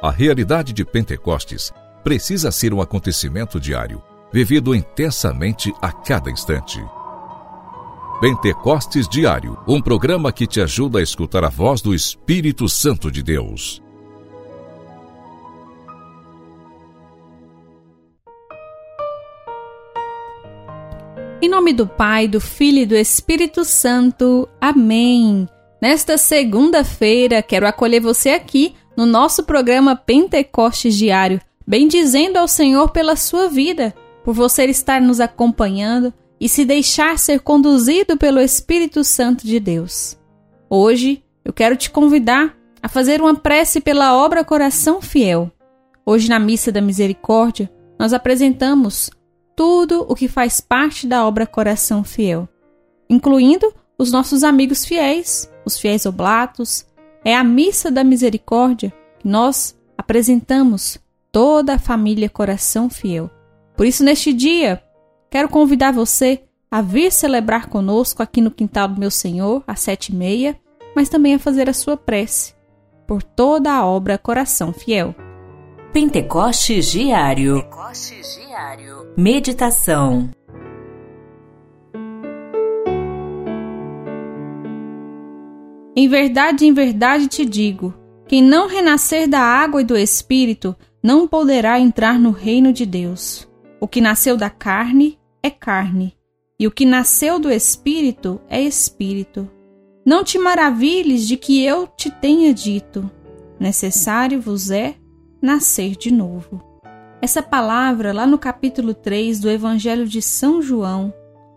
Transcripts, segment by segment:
A realidade de Pentecostes precisa ser um acontecimento diário, vivido intensamente a cada instante. Pentecostes Diário, um programa que te ajuda a escutar a voz do Espírito Santo de Deus. Em nome do Pai, do Filho e do Espírito Santo. Amém. Nesta segunda-feira, quero acolher você aqui no nosso programa Pentecostes Diário, bendizendo ao Senhor pela sua vida, por você estar nos acompanhando e se deixar ser conduzido pelo Espírito Santo de Deus. Hoje, eu quero te convidar a fazer uma prece pela obra Coração Fiel. Hoje, na Missa da Misericórdia, nós apresentamos tudo o que faz parte da obra Coração Fiel, incluindo os nossos amigos fiéis, os fiéis oblatos, é a missa da misericórdia que nós apresentamos toda a família Coração Fiel. Por isso, neste dia, quero convidar você a vir celebrar conosco aqui no quintal do meu Senhor, às sete e meia, mas também a fazer a sua prece por toda a obra Coração Fiel. Pentecostes Diário. Pentecostes Diário. Meditação. Em verdade, em verdade te digo: quem não renascer da água e do espírito não poderá entrar no reino de Deus. O que nasceu da carne é carne, e o que nasceu do espírito é espírito. Não te maravilhes de que eu te tenha dito: necessário vos é nascer de novo. Essa palavra, lá no capítulo 3 do Evangelho de São João,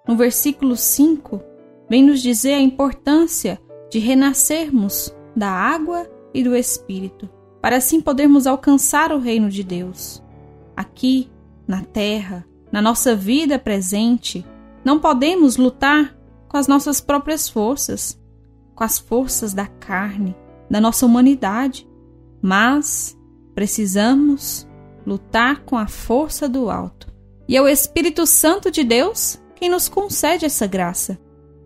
no versículo 5, vem nos dizer a importância de renascermos da água e do Espírito, para assim podermos alcançar o reino de Deus. Aqui, na terra, na nossa vida presente, não podemos lutar com as nossas próprias forças, com as forças da carne, da nossa humanidade, mas precisamos lutar com a força do alto. E é o Espírito Santo de Deus quem nos concede essa graça.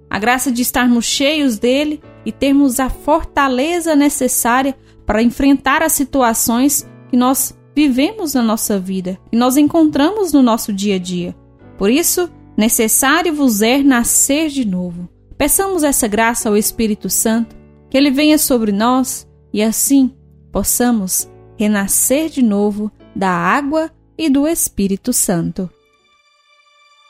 A graça de estarmos cheios dele e termos a fortaleza necessária para enfrentar as situações que nós vivemos na nossa vida, que nós encontramos no nosso dia a dia. Por isso, necessário vos é nascer de novo. Peçamos essa graça ao Espírito Santo, que ele venha sobre nós e assim possamos renascer de novo da água e do Espírito Santo.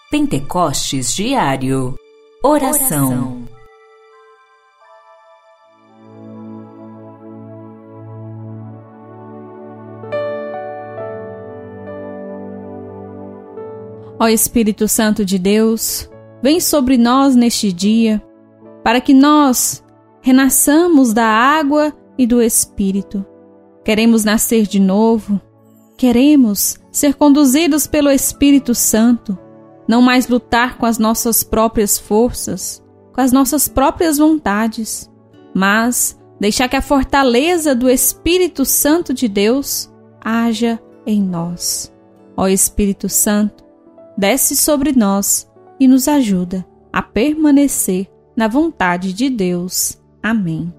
Pentecostes Diário Oração. Oração. Ó Espírito Santo de Deus, vem sobre nós neste dia, para que nós renasçamos da água e do Espírito. Queremos nascer de novo, queremos ser conduzidos pelo Espírito Santo, não mais lutar com as nossas próprias forças, com as nossas próprias vontades, mas deixar que a fortaleza do Espírito Santo de Deus haja em nós. Ó Espírito Santo, desce sobre nós e nos ajuda a permanecer na vontade de Deus. Amém.